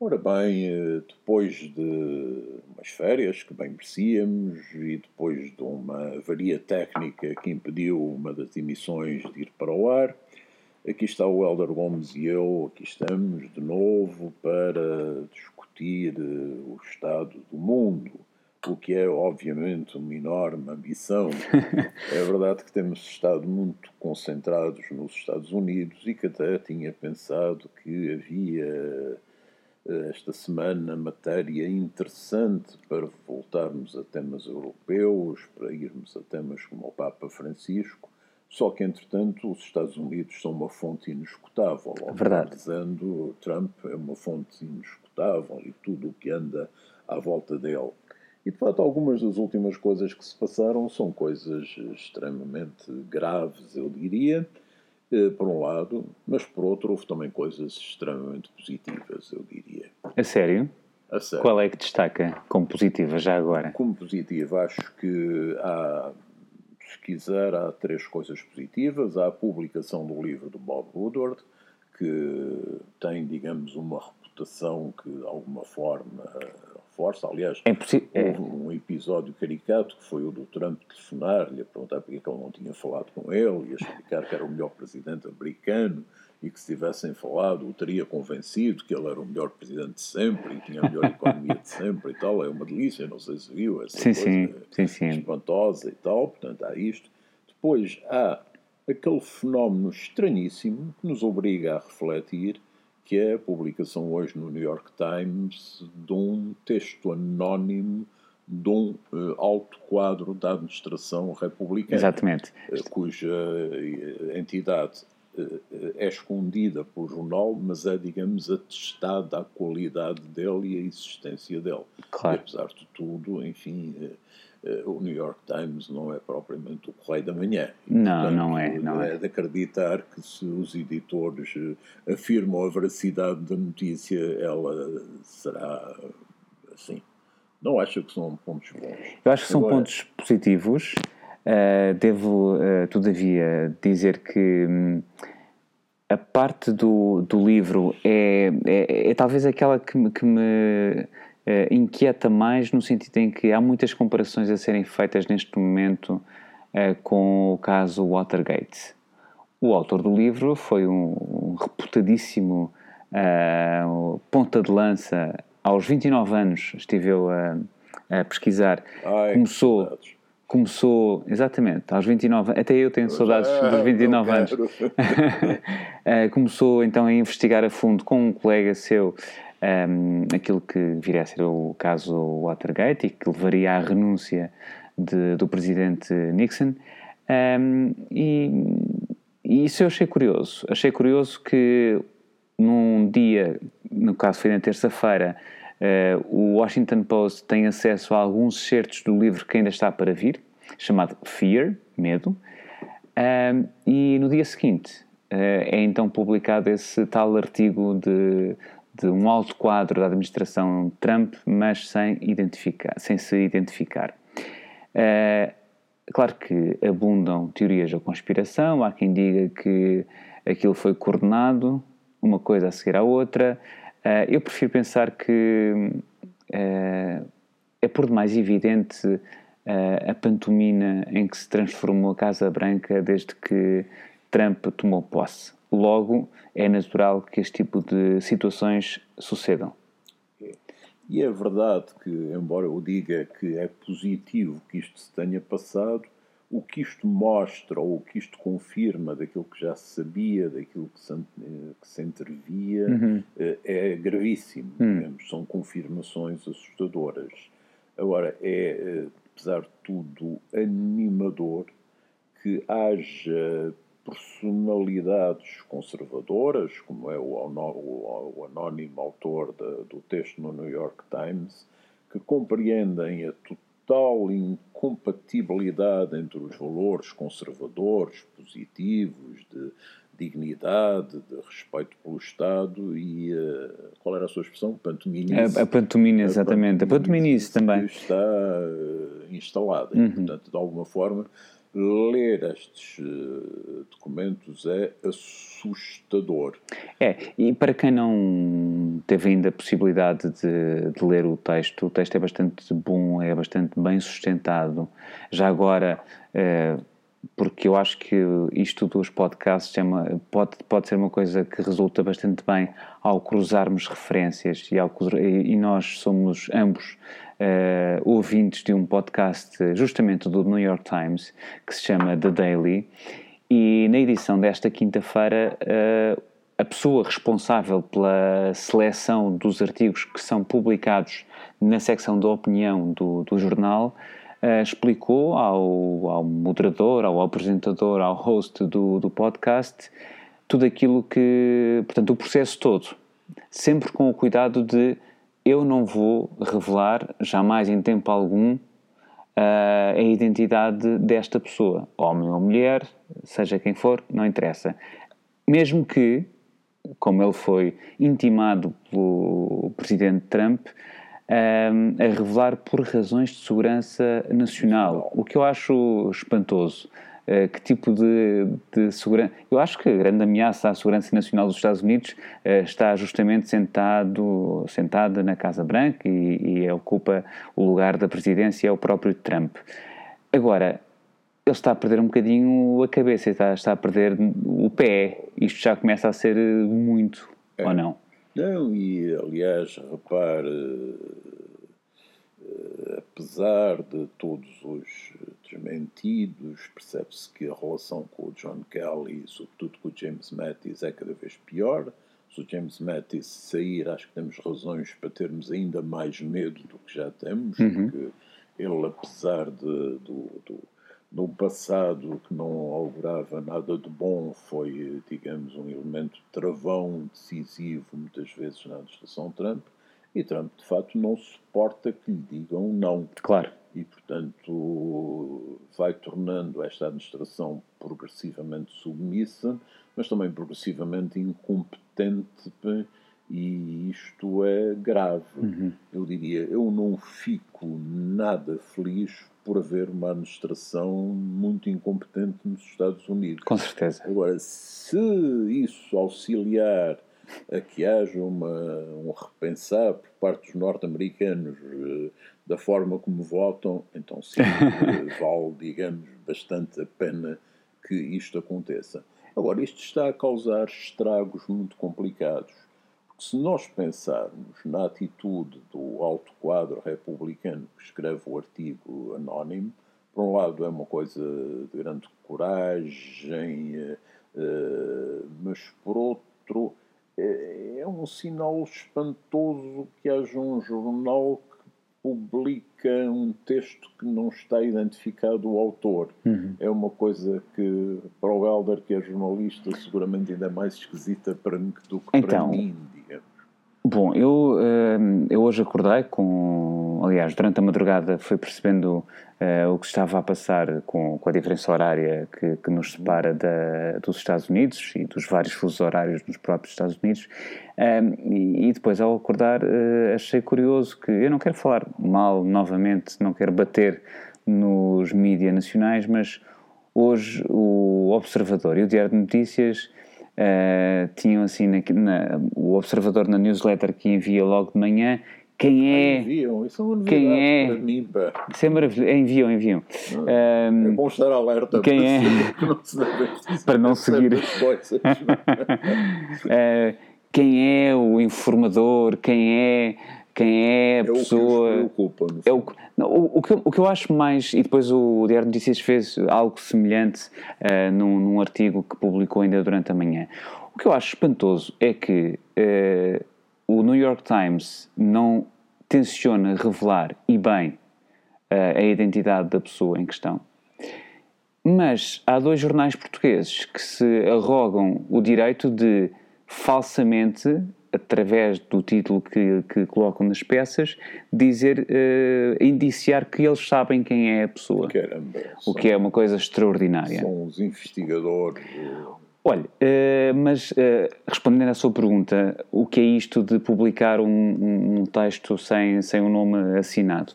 Ora bem, eh, depois de umas férias que bem merecíamos e depois de uma avaria técnica que impediu uma das emissões de ir para o ar, aqui está o Helder Gomes e eu, aqui estamos de novo para discutir eh, o estado do mundo, o que é obviamente uma enorme ambição. é verdade que temos estado muito concentrados nos Estados Unidos e que até tinha pensado que havia esta semana matéria interessante para voltarmos a temas europeus, para irmos a temas como o Papa Francisco, só que, entretanto, os Estados Unidos são uma fonte inescutável. Verdade. Dizendo, Trump é uma fonte inescutável e tudo o que anda à volta dele. E, de facto, algumas das últimas coisas que se passaram são coisas extremamente graves, eu diria, por um lado, mas por outro houve também coisas extremamente positivas, eu diria. A sério? A sério. Qual é que destaca como positiva já agora? Como positiva, acho que há, se quiser, há três coisas positivas. Há a publicação do livro do Bob Woodward, que tem, digamos, uma reputação que de alguma forma força. Aliás, é houve um episódio caricato que foi o do Trump telefonar-lhe a perguntar porque é ele não tinha falado com ele e a explicar que era o melhor presidente americano e que se tivessem falado o teria convencido que ele era o melhor presidente de sempre e tinha a melhor economia de sempre e tal. É uma delícia, não sei se viu essa sim, coisa sim, sim. espantosa e tal. Portanto, há isto. Depois há aquele fenómeno estranhíssimo que nos obriga a refletir que é a publicação hoje no New York Times de um texto anónimo de um uh, alto quadro da administração republicana. Exatamente. Uh, cuja uh, entidade é escondida pelo jornal, mas é, digamos, atestada a qualidade dele e a existência dele. Claro. E, apesar de tudo, enfim, eh, o New York Times não é propriamente o Correio da Manhã. Não, Portanto, não é. Não é, é de acreditar que se os editores eh, afirmam a veracidade da notícia, ela será assim. Não acho que são pontos bons. Eu acho que são Agora, pontos positivos. Uh, devo, uh, todavia, dizer que hum, a parte do, do livro é, é, é, talvez aquela que, que me uh, inquieta mais no sentido em que há muitas comparações a serem feitas neste momento uh, com o caso Watergate. O autor do livro foi um, um reputadíssimo uh, ponta de lança. Aos 29 anos estive eu a, a pesquisar. Ai, começou, começou, exatamente, aos 29 até eu tenho saudades dos 29 anos. começou então a investigar a fundo com um colega seu um, aquilo que viria a ser o caso Watergate e que levaria à renúncia de, do presidente Nixon. Um, e, e, isso eu achei curioso. Achei curioso que num dia, no caso foi na terça-feira, uh, o Washington Post tem acesso a alguns certos do livro que ainda está para vir, chamado Fear, Medo, e no dia seguinte uh, é então publicado esse tal artigo de de um alto quadro da administração Trump, mas sem, identificar, sem se identificar. Uh, claro que abundam teorias da conspiração, há quem diga que aquilo foi coordenado, uma coisa a seguir à outra. Uh, eu prefiro pensar que uh, é por demais evidente a pantomina em que se transformou a Casa Branca desde que Trump tomou posse. Logo, é natural que este tipo de situações sucedam. E é verdade que, embora eu diga que é positivo que isto se tenha passado, o que isto mostra ou o que isto confirma daquilo que já se sabia, daquilo que se, que se intervia, uhum. Eh, é gravíssimo. Uhum. São confirmações assustadoras. Agora, é, eh, apesar de tudo, animador que haja personalidades conservadoras, como é o, o, o anónimo autor de, do texto no New York Times, que compreendem a total incompatibilidade entre os valores conservadores, positivos, de dignidade, de respeito pelo Estado e uh, qual era a sua expressão? Pantominice. A, a pantomina, exatamente. A pantominice também. está uh, instalada. Uhum. E, portanto, de alguma forma, ler estes uh, documentos é assustador. É, e para quem não teve ainda a possibilidade de, de, ler o texto, o texto é bastante bom, é bastante bem sustentado. Já agora. Uh, porque eu acho que isto dos podcasts é uma, pode, pode ser uma coisa que resulta bastante bem ao cruzarmos referências e, ao, e nós somos ambos uh, ouvintes de um podcast justamente do New York Times que se chama The Daily. E na edição desta quinta-feira uh, a pessoa responsável pela seleção dos artigos que são publicados na secção da opinião do, do jornal uh, explicou ao, ao moderador, ao apresentador, ao host do, do podcast tudo aquilo que, portanto, o processo todo, sempre com o cuidado de eu não vou revelar, jamais em tempo algum, uh, a identidade desta pessoa, homem ou mulher, seja quem for, não interessa. Mesmo que, como ele foi intimado pelo presidente Trump, um, a revelar por razões de segurança nacional, o que eu acho espantoso. Uh, que tipo de, de segurança. Eu acho que a grande ameaça à segurança nacional dos Estados Unidos uh, está justamente sentado, sentada na Casa Branca e, e, ocupa o lugar da presidência, é o próprio Trump. Agora, ele está a perder um bocadinho a cabeça, está, está a perder o pé. Isto já começa a ser muito, é. ou não? Não, e aliás, repare, eh, apesar de todos os desmentidos, percebe-se que a relação com o John Kelly, sobretudo com o James Mattis, é cada vez pior. Se o James Mattis sair, acho que temos razões para termos ainda mais medo do que já temos, uhum. porque ele, apesar de, do, do no passado que não augurava nada de bom, foi, digamos, um elemento travão decisivo, muitas vezes, na administração Trump, e Trump, de facto, não suporta que lhe digam não. Claro. E, portanto, vai tornando esta administração progressivamente submissa, mas também progressivamente incompetente, e isto é grave. Uhum. Eu diria, eu não fico nada feliz por haver uma administração muito incompetente nos Estados Unidos. Com certeza. Agora, se isso auxiliar a que haja uma, um repensar por parte dos norte-americanos uh, da forma como votam, então sim, vale, digamos, bastante a pena que isto aconteça. Agora, isto está a causar estragos muito complicados se nós pensarmos na atitude do alto quadro republicano que escreve o artigo anónimo, por um lado é uma coisa de grande coragem, eh, eh, mas por outro é, é um sinal espantoso que haja um jornal publica um texto que não está identificado o autor. Uhum. É uma coisa que, para o Helder, que é jornalista, seguramente ainda é mais esquisita para mim do que então, para mim. Bom, eu, ehm, eu hoje acordei com. Aliás, durante a madrugada fui percebendo uh, o que estava a passar com, com a diferença horária que, que nos separa da, dos Estados Unidos e dos vários fusos horários nos próprios Estados Unidos. Ehm, e, depois, ao acordar, uh, achei curioso que. Eu não quero falar mal novamente, não quero bater nos mídias nacionais, mas hoje o Observador e o Diário de Notícias uh, tinham assim na, na, o observador na newsletter que envia logo de manhã quem é. Enviam, isso é uma quem é, para mim, pá. Isso é maravilhoso. Enviam, enviam. Um, é bom estar alerta quem é, para não seguir. uh, quem é o informador, quem é quem é a é pessoa. O que preocupa, é o, não, o, o, que, o que eu acho mais. E depois o Diário de Notícias fez algo semelhante uh, num, num, artigo que publicou ainda durante a manhã. O que eu acho espantoso é que uh, o New York Times não tenciona revelar, e bem, uh, a identidade da pessoa em questão. Mas há dois jornais portugueses que se arrogam o direito de falsamente através do título que, que colocam nas peças, dizer, uh, indiciar que eles sabem quem é a pessoa. Caramba, o que é uma coisa extraordinária. São os investigadores. Olha, uh, mas uh, respondendo à sua pergunta, o que é isto de publicar um, um, um texto sem, sem um nome assinado?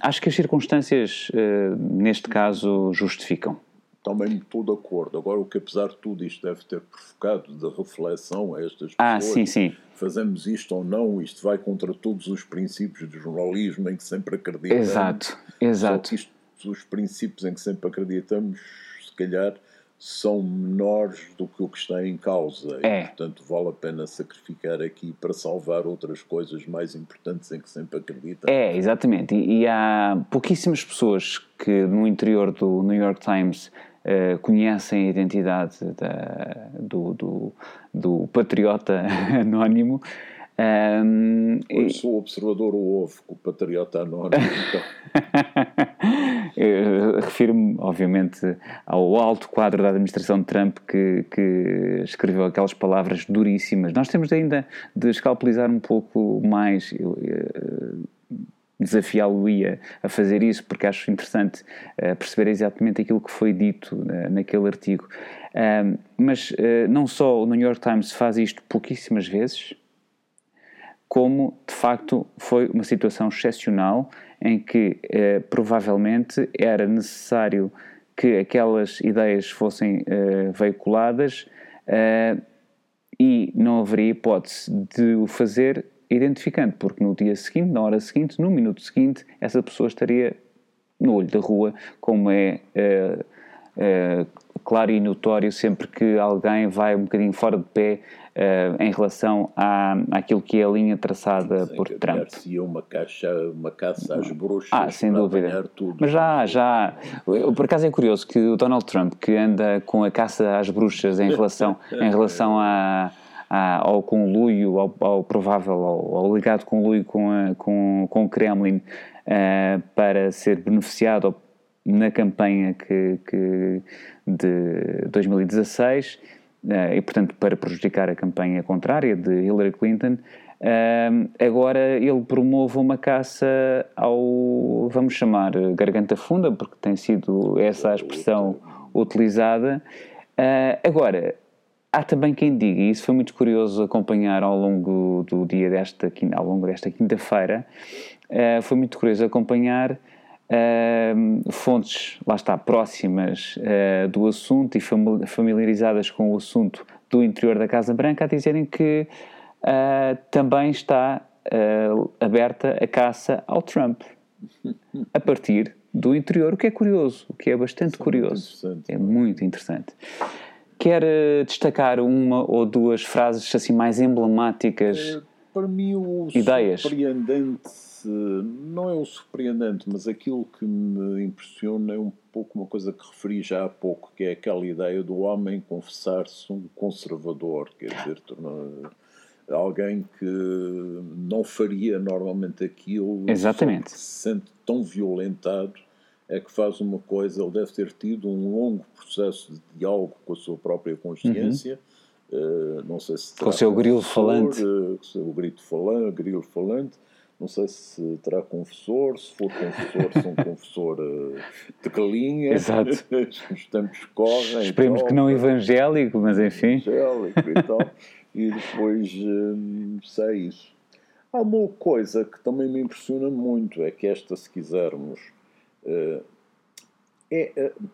Acho que as circunstâncias, neste caso, justificam. Também estou de acordo. Agora, o que apesar de tudo isto deve ter provocado de reflexão a estas pessoas. Ah, sim, sim. Fazemos isto ou não, isto vai contra todos os princípios do jornalismo em que sempre acreditamos. Exato, exato. Só isto, os princípios em que sempre acreditamos, se calhar são menores do que o que está em causa. É. E, portanto, vale a pena sacrificar aqui para salvar outras coisas mais importantes em que sempre acredita. É, exatamente. E, e há pouquíssimas pessoas que no interior do New York Times uh, conhecem a identidade da, do, do, do patriota anónimo. Um, eu sou o observador o ovo com o patriota anónimo. Então. Refiro-me, obviamente, ao alto quadro da administração de Trump que, que, escreveu aquelas palavras duríssimas. Nós temos ainda de escalpelizar um pouco mais. Desafiá-lo-ia a fazer isso, porque acho interessante uh, perceber exatamente aquilo que foi dito uh, naquele artigo. Uh, mas não só o New York Times faz isto pouquíssimas vezes, como de facto foi uma situação excepcional em que eh, provavelmente era necessário que aquelas ideias fossem eh, veiculadas eh, e não haveria hipótese de o fazer identificando, porque no dia seguinte, na hora seguinte, no minuto seguinte, essa pessoa estaria no olho da rua, como é eh, eh, claro e notório sempre que alguém vai um bocadinho fora de pé uh, em relação à, àquilo que é a linha traçada por Trump. Se uma, caixa, uma caça às bruxas ah, sem dúvida. Tudo. Mas já, já, por acaso é curioso que o Donald Trump, que anda com a caça às bruxas em relação, em relação a ao conluio, ao, ao provável, ao, ao, ligado conluio com, com, com o Kremlin uh, para ser beneficiado na campanha que, que de 2016 eh, e, portanto, para prejudicar a campanha contrária de Hillary Clinton, eh, agora ele promove uma caça ao, vamos chamar, garganta funda, porque tem sido essa a expressão utilizada. Eh, agora, há também quem diga, e isso foi muito curioso acompanhar ao longo do dia desta, ao longo desta quinta-feira, foi muito curioso acompanhar Uh, fontes, lá está, próximas uh, do assunto e familiarizadas com o assunto do interior da Casa Branca a dizerem que uh, também está aberta a caça ao Trump a partir do interior, o que é curioso, o que é bastante curioso. É muito, é muito interessante. Quer destacar uma ou duas frases assim mais emblemáticas? É, para mim, o ideias. surpreendente não é o surpreendente, mas aquilo que me impressiona é um pouco uma coisa que referi já há pouco, que é aquela ideia do homem confessar-se um conservador, quer dizer, alguém que não faria normalmente aquilo, Exatamente. se sente tão violentado, é que faz uma coisa, ele deve ter tido um longo processo de diálogo com a sua própria consciência, uhum. uh, não sei se com o seu grilo falante, uh, com o seu grito falante, grilo falante, não sei se terá confessor, se for confessor, se um confessor uh, de galinha. Exato. Os tempos correm. Esperemos que não evangélico, mas enfim. Evangélico e tal. e depois, um, sei isso. Há uma coisa que também me impressiona muito, é que esta, se quisermos, é. Uh,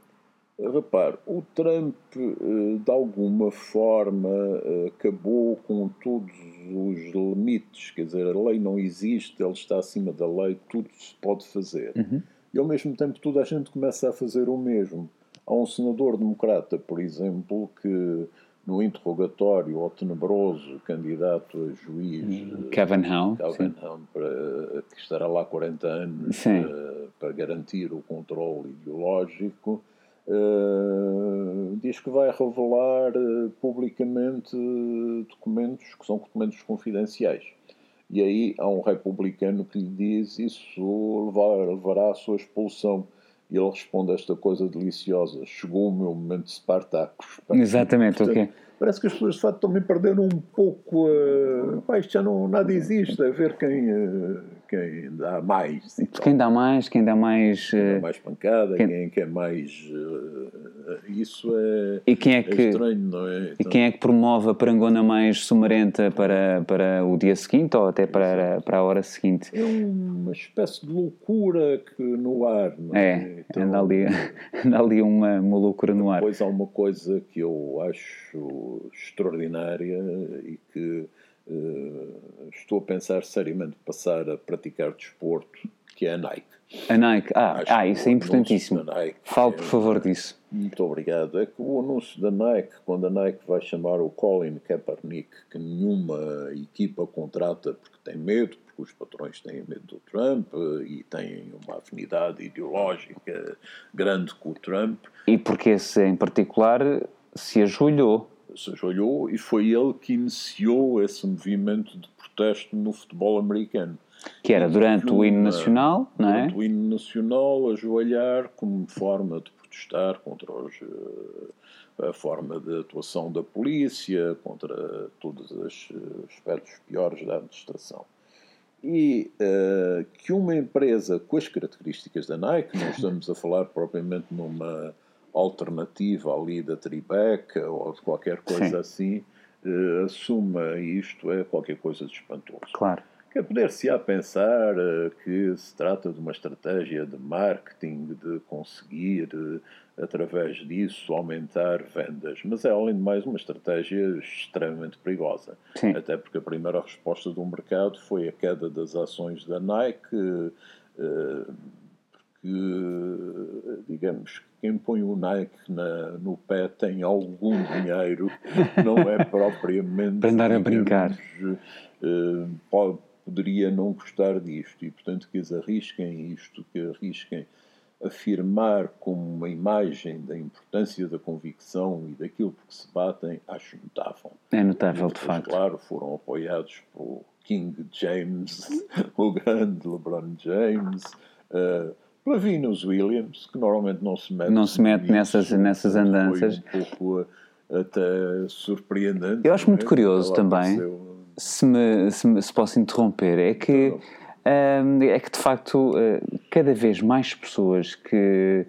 Repare, o Trump, eh, de alguma forma, eh, acabou com todos os limites, quer dizer, a lei não existe, ele está acima da lei, tudo se pode fazer. Uhum. E ao mesmo tempo toda a gente começa a fazer o mesmo. Há um senador democrata, por exemplo, que no interrogatório ao tenebroso candidato a juiz. Kevin Howe, Kevin Howe para, que estará lá 40 anos para, para garantir o controle ideológico, Uh, diz que vai revelar uh, publicamente uh, documentos que são documentos confidenciais. E aí há um republicano que lhe diz isso levar, levará à sua expulsão. E ele responde esta coisa deliciosa: chegou o meu momento de Spartacus. Exatamente, Portanto, ok. Parece que as pessoas de facto também perderam um pouco. Uh, isto já não nada existe, a ver quem, uh, quem dá mais. Quem dá mais, quem dá mais. Quem dá mais pancada, quem, quem quer mais uh, Isso é, e quem é, que, é estranho, não é? Então, e quem é que promove a parangona mais sumarenta para, para o dia seguinte ou até para, para a hora seguinte? É uma espécie de loucura que no ar, não é? É, então, anda ali, anda ali uma, uma loucura no ar. Depois há uma coisa que eu acho extraordinária e que estou a pensar seriamente passar a praticar desporto, que é a Nike. A Nike, ah, ah isso é importantíssimo. Fale, por favor, disso. Muito obrigado. É que o anúncio da Nike, quando a Nike vai chamar o Colin Kaepernick, que nenhuma equipa contrata porque tem medo, porque os patrões têm medo do Trump e têm uma afinidade ideológica grande com o Trump. E porque esse em particular se ajoelhou. Se ajoelhou e foi ele que iniciou esse movimento de protesto no futebol americano. Que era durante uma, o hino nacional, não é? Durante o hino nacional, ajoelhar como forma de protestar contra os, eh, a forma de atuação da polícia, contra todos os aspectos piores da administração. E uh, que uma empresa com as características da Nike, não estamos a falar propriamente numa alternativa ali da Tribeca ou de qualquer coisa Sim. assim, uh, assuma isto é qualquer coisa de espantoso. Claro que poder-se-á pensar uh, que se trata de uma estratégia de marketing, de conseguir, uh, através disso, aumentar vendas. Mas é, além de mais, uma estratégia extremamente perigosa. Sim. Até porque a primeira resposta do mercado foi a queda das ações da Nike, porque, digamos, quem põe o Nike na, no pé tem algum dinheiro, não é propriamente. Para andar a brincar. pode poderia não gostar disto e, portanto, que eles arrisquem isto, que arrisquem afirmar como uma imagem da importância da convicção e daquilo que se batem, acho notável. É notável, depois, de facto. Claro, foram apoiados por King James, o grande LeBron James, uh, pela Venus Williams, que normalmente não se mete, não se mete nessas, nessas andanças. Foi um pouco uh, até surpreendente. Eu acho muito é? curioso também se me, se me se posso interromper, é que, um, é que de facto uh, cada vez mais pessoas que,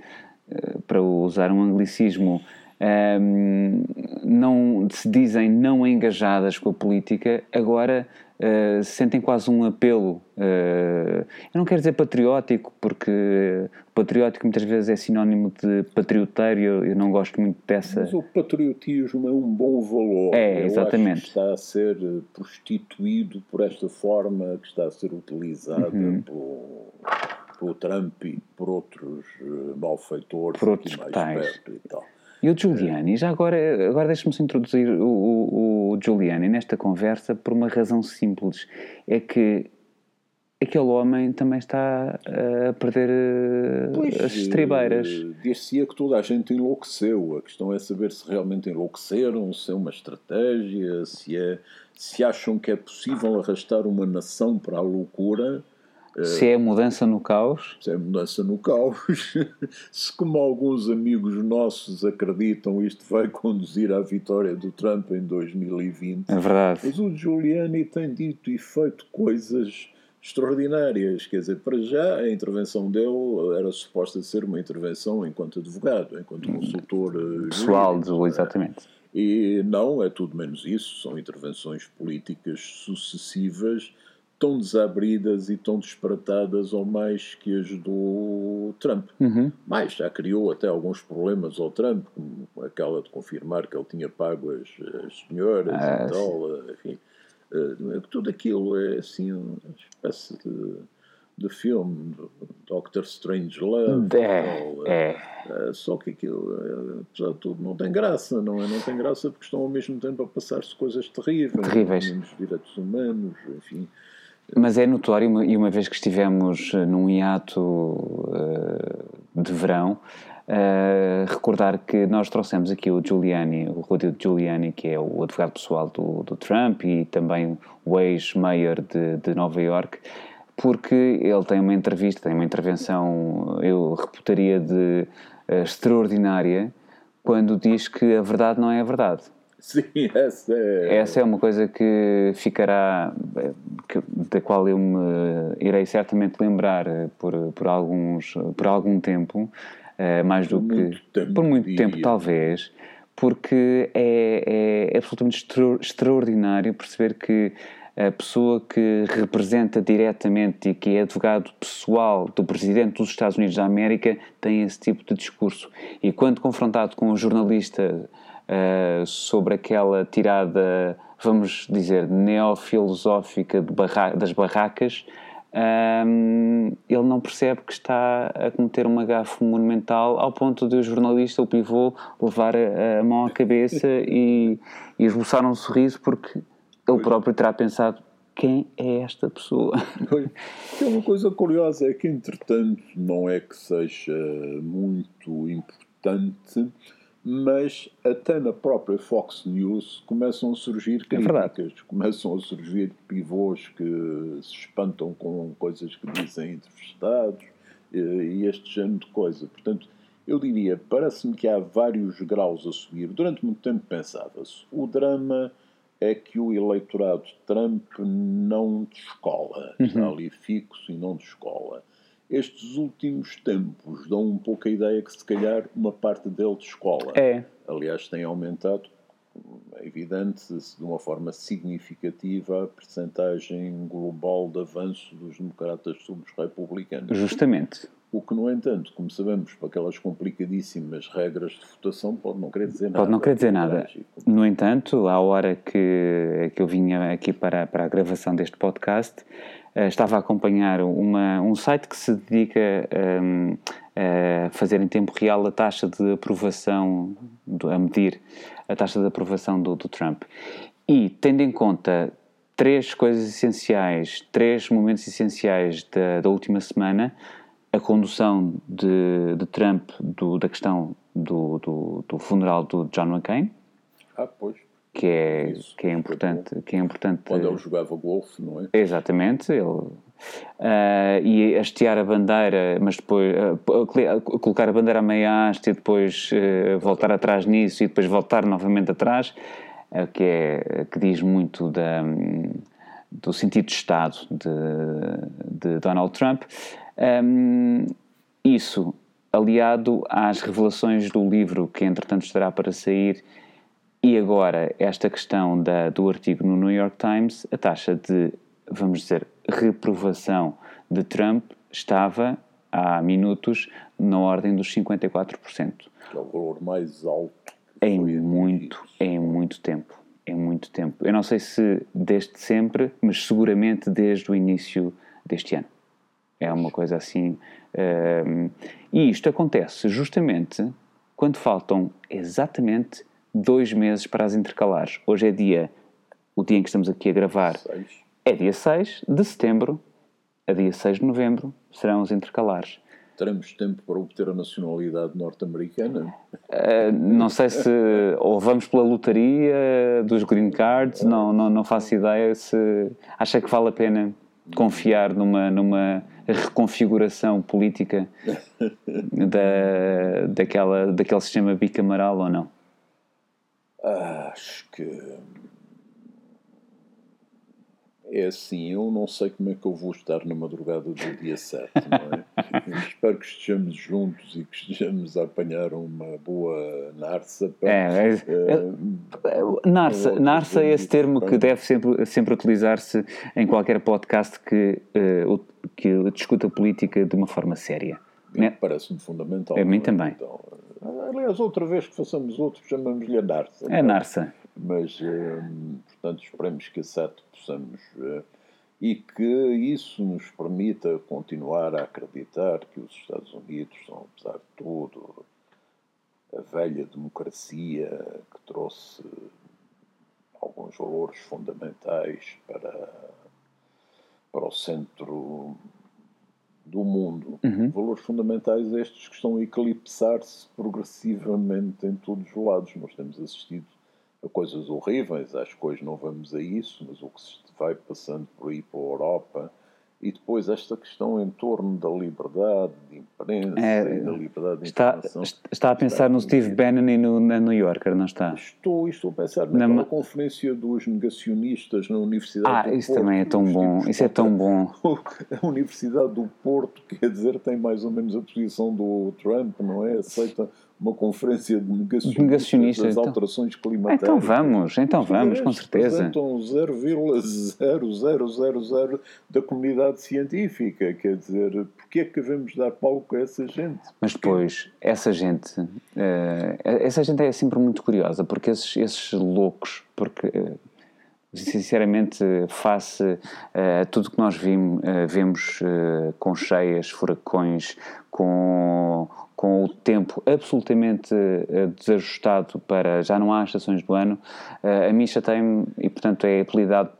uh, para usar um anglicismo, um, não se dizem não engajadas com a política, agora uh, sentem quase um apelo. Uh, eu não quero dizer patriótico, porque patriótico muitas vezes é sinónimo de patrioteiro, eu, eu não gosto muito dessa. Mas o patriotismo é um bom valor. É, exatamente. está a ser prostituído por esta forma que está a ser utilizada uhum. por pelo Trump e por outros malfeitores por outros mais tais. perto e tal. E o Giuliani, já agora, agora deixe-me introduzir o, o, o, Giuliani nesta conversa por uma razão simples. É que aquele homem também está a perder eh, pois, as estribeiras. Eh, Dir-se-ia que toda a gente enlouqueceu. A questão é saber se realmente enlouqueceram, se é uma estratégia, se, é, se acham que é possível arrastar uma nação para a loucura se é mudança no caos? Se é mudança no caos. se, como alguns amigos nossos acreditam, isto vai conduzir à vitória do Trump em 2020. É verdade. Mas o Giuliani tem dito e feito coisas extraordinárias. Quer dizer, para já a intervenção dele era suposta ser uma intervenção enquanto advogado, enquanto consultor eh, pessoal, jurídico, exatamente. E não, é tudo menos isso. São intervenções políticas sucessivas tão desabridas e tão disparatadas ou mais que as do Trump. Uhum. Mais, já criou até alguns problemas ao Trump, como aquela de confirmar que ele tinha pago as, as senhoras ah, e tal, enfim. Uh, tudo aquilo é assim uma espécie de, de filme, Doctor Strange Love. É, é. Uh, só que aquilo, apesar de tudo, não tem graça, não é? Não tem graça porque estão ao mesmo tempo a passar-se coisas terríveis, terríveis. Os direitos humanos, enfim. Mas é notório, e uma vez que estivemos eh, num hiato uh, de verão, uh, recordar que nós trouxemos aqui o Giuliani, o Rudy Giuliani, que é o advogado pessoal do, do Trump e também o ex-mayor de, de Nova York, porque ele tem uma entrevista, tem uma intervenção, eu reputaria de uh, extraordinária, quando diz que a verdade não é a verdade. Sim, essa é. Essa é uma coisa que ficará, que, da qual eu me irei certamente lembrar por, por, alguns, por algum tempo. uh, mais do que. Tempo, por muito tempo, talvez, porque é, é absolutamente extra, extraordinário perceber que a pessoa que representa diretamente e que é advogado pessoal do presidente dos Estados Unidos da América tem esse tipo de discurso. E quando confrontado com um jornalista uh, sobre aquela tirada, vamos dizer, neofilosófica barra das barracas, um, ele não percebe que está a cometer uma gafe monumental ao ponto de o jornalista, o pivô, levar a, a mão à cabeça e, e esboçar um sorriso porque ele próprio terá pensado quem é esta pessoa? É uma coisa curiosa é que, entretanto, não é que seja muito importante, mas até na própria Fox News começam a surgir É críticas, começam a surgir pivôs que se espantam com coisas que dizem entrevistados e este género de coisa. Portanto, eu diria, parece-me que há vários graus a subir. Durante muito tempo pensava-se, o drama é que o eleitorado Trump não descola, Uhum. está ali fixo e não descola. Estes últimos tempos dão um pouco a ideia que, se calhar, uma parte dele descola. É, Aliás, tem aumentado, é evidente, de uma forma significativa a percentagem global de avanço dos democratas sobre os republicanos. justamente. O que, no entanto, como sabemos, para aquelas complicadíssimas regras de votação, pode não querer dizer nada. Pode não querer dizer É nada. trágico. No entanto, à hora que, que eu vinha aqui para, para a gravação deste podcast, estava a acompanhar uma, um site que se dedica hum, a fazer em tempo real a taxa de aprovação, a medir a taxa de aprovação do, do Trump. E, tendo em conta três coisas essenciais, três momentos essenciais da, da última semana, a condução de, de Trump do- da questão do, do, do funeral do John McCain, Ah, pois. Que é, Isso, que é importante, que é importante Quando ele jogava golfe, não é? Exatamente, ele ah, e hastear a bandeira, mas depois col- colocar a bandeira a meia haste e depois ah, voltar atrás nisso e depois voltar novamente atrás, é que é que diz muito da, do sentido de Estado de, de Donald Trump. Ahm, isso aliado às revelações do livro que entretanto estará para sair e agora, esta questão da, do artigo no New York Times, a taxa de, vamos dizer, reprovação de Trump estava há minutos na ordem dos 54%. Que é o valor mais alto. Em muito, em muito tempo. Em muito tempo. Eu não sei se desde sempre, mas seguramente desde o início deste ano. É uma coisa assim. hum, e isto acontece justamente quando faltam exatamente dois meses para as intercalares. Hoje é dia, o dia em que estamos aqui a gravar, Seis. é dia 6 de setembro a dia 6 de novembro serão os intercalares. Teremos tempo para obter a nacionalidade norte-americana? Uh, não sei se ou vamos pela lotaria dos green cards, não, não, não faço ideia se acha que vale a pena confiar numa, numa reconfiguração política da, daquela, daquele sistema bicamaral ou não. Acho que. É assim, eu não sei como é que eu vou estar na madrugada do dia 7, não é? Espero que estejamos juntos e que estejamos a apanhar uma boa narça. pá. É, é- Eh, Narça, outro narça é esse termo que deve sempre, sempre utilizar-se em qualquer podcast que, eh, que discuta política de uma forma séria. né? Parece-me fundamental. A mim é? também. Então, aliás, outra vez que façamos outro, chamamos-lhe a narça. É narça. mas hum, portanto esperemos que a SAT possamos eh, e que isso nos permita continuar a acreditar que os Estados Unidos são, apesar de tudo, a velha democracia que trouxe alguns valores fundamentais para, para o centro do mundo. Valores fundamentais estes que estão a eclipsar-se progressivamente em todos os lados. Nós temos assistido a coisas horríveis, acho que hoje não vamos a isso, mas o que se vai passando por aí para a Europa e depois esta questão em torno da liberdade de imprensa É, e da liberdade de Está, informação. está a pensar no Steve Bannon e no, na New Yorker, não está? Estou, estou a pensar Na ma- conferência dos negacionistas na Universidade Ah, do isso Porto. também é tão bom. tipos Isso é tão bom. A Universidade do Porto, quer dizer, tem mais ou menos a posição do Trump, não é? Aceita uma conferência de negacionistas, Negacionistas, das então. alterações climáticas. Então vamos, então vamos, com certeza. Representam 0,0000 da comunidade científica, quer dizer, porquê é que devemos dar palco a essa gente? Mas depois, essa gente, eh, essa gente é sempre muito curiosa, porque esses, esses loucos, porque eh, sinceramente, face eh, a tudo que nós vimos, vemos com cheias, furacões, com, com o tempo absolutamente eh, desajustado para já não há estações do ano, eh, a mim chateia-me e, portanto, é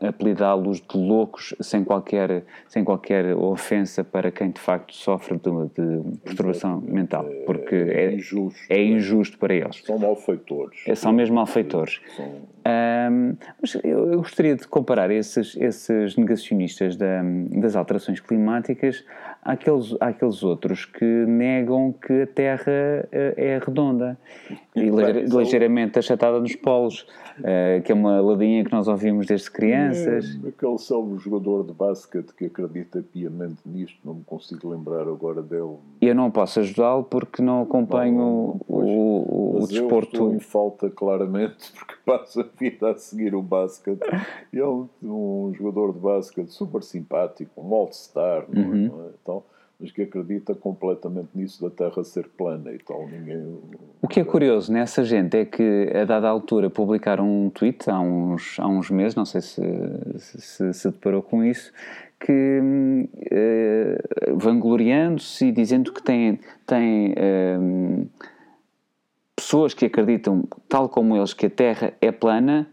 apelidá-los de loucos sem qualquer, sem qualquer ofensa para quem de facto sofre de, de perturbação mental, porque é, injusto. é injusto para eles. São malfeitores. É, São mesmo malfeitores. São- Ahm, mas eu, gostaria de comparar esses, esses negacionistas da- das alterações climáticas àqueles, àqueles outros que negam que Terra eh, é redonda e ligeiramente achatada nos polos, eh, que é uma ladinha que nós ouvimos desde crianças. É, aquele salvo jogador de basquete que acredita piamente nisto, não me consigo lembrar agora dele. Eu não posso ajudá-lo porque não acompanho Não, pois. o, o, o Mas eu desporto. estou em falta claramente porque passo a vida a seguir o basquete. E é um, um jogador de basquete super simpático, um all-star, é? Uhum. Não é? Então, mas que acredita completamente nisso da Terra ser plana e tal. Ninguém, O que é curioso nessa gente é que, a dada altura, publicaram um tweet há uns, há uns meses, não sei se se, se deparou com isso, que eh, vangloriando-se e dizendo que tem, tem hum, pessoas que acreditam, tal como eles, que a Terra é plana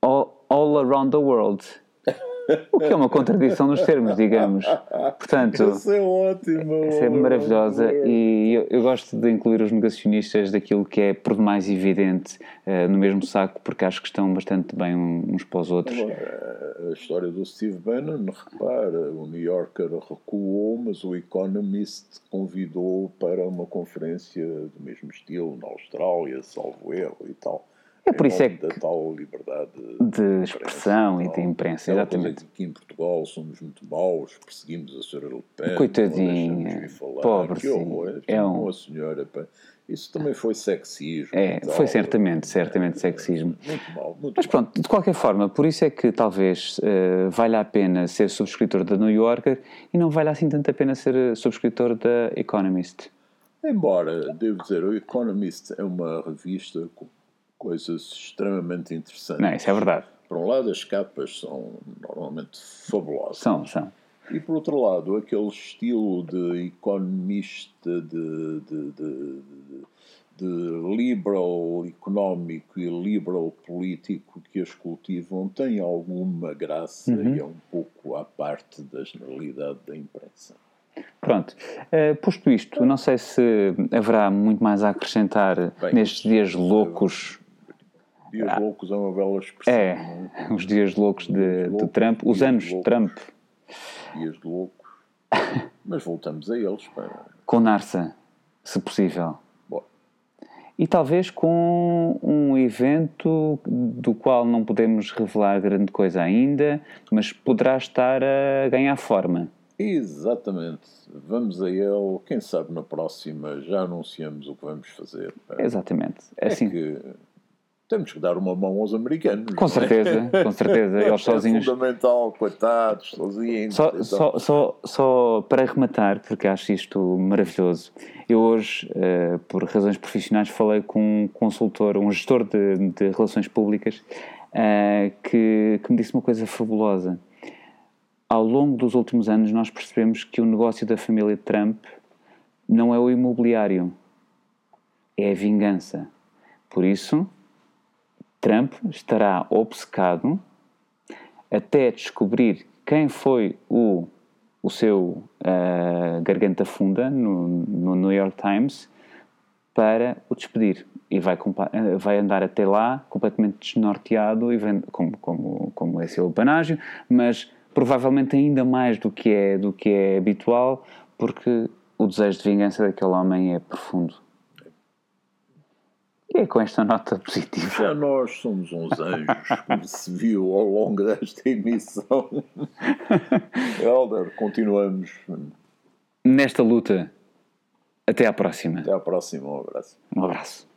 all, all around the world. O que é uma contradição nos termos, digamos. Portanto, Isso é ótimo! essa é maravilhosa e eu, eu gosto de incluir os negacionistas daquilo que é por demais evidente eh, no mesmo saco, porque acho que estão bastante bem uns para os outros. A história do Steve Bannon, repara, o New Yorker recuou, mas o Economist convidou para uma conferência do mesmo estilo na Austrália, salvo erro e tal. É por isso é nome da tal liberdade De expressão e de imprensa, É exatamente. que aqui em Portugal somos muito maus, perseguimos a senhora Le Pen, Coitadinha, pobrezinha. que horror, É um- senhora. Isso também foi sexismo. É, tal. foi certamente, certamente sexismo. Muito mal, muito Mas pronto, de qualquer forma, por isso é que talvez eh, valha a pena ser subscritor da New Yorker e não valha assim tanto a pena ser eh, subscritor da Economist. Embora, devo dizer, o Economist é uma revista com coisas extremamente interessantes. Não, isso é verdade. Por um lado, as capas são normalmente fabulosas. São, são. E por outro lado, aquele estilo de economista, de, de, de, de- liberal económico e liberal político que as cultivam tem alguma graça e é um pouco à parte da generalidade da imprensa. Pronto. Eh, posto isto, não sei se haverá muito mais a acrescentar Bem, nestes dias loucos. Dias loucos é uma bela expressão. não É, os dias loucos de, de loucos, Trump, os dias anos de. Trump, Dias de loucos. Mas voltamos a eles. Para... com Narsa, se possível. Bom, E talvez com um evento do qual não podemos revelar grande coisa ainda, mas poderá estar a ganhar forma. exatamente. Vamos a ele. Quem sabe na próxima já anunciamos o que vamos fazer. Exatamente. É Assim, que temos que dar uma mão aos americanos. com é? certeza, com certeza. Eles sozinhos É fundamental, coitados, sozinhos. Só, então. só, só, só para rematar, porque acho isto maravilhoso, eu hoje, eh, por razões profissionais, falei com um consultor, um gestor de, de relações públicas, eh, que, que me disse uma coisa fabulosa. Ao longo dos últimos anos, nós percebemos que o negócio da família Trump não é o imobiliário, é a vingança. Por isso, Trump estará obcecado até descobrir quem foi o, o seu ah, garganta funda no, no New York Times para o despedir. E vai, ah, vai andar até lá completamente desnorteado, e vem- como, como, como é seu panágio, mas provavelmente ainda mais do que é, do que é habitual, porque o desejo de vingança daquele homem é profundo. E é com esta nota positiva. Já nós somos uns anjos, como se viu ao longo desta emissão. Helder, continuamos. Nesta luta. Até à próxima. Até à próxima. Um abraço. Um abraço.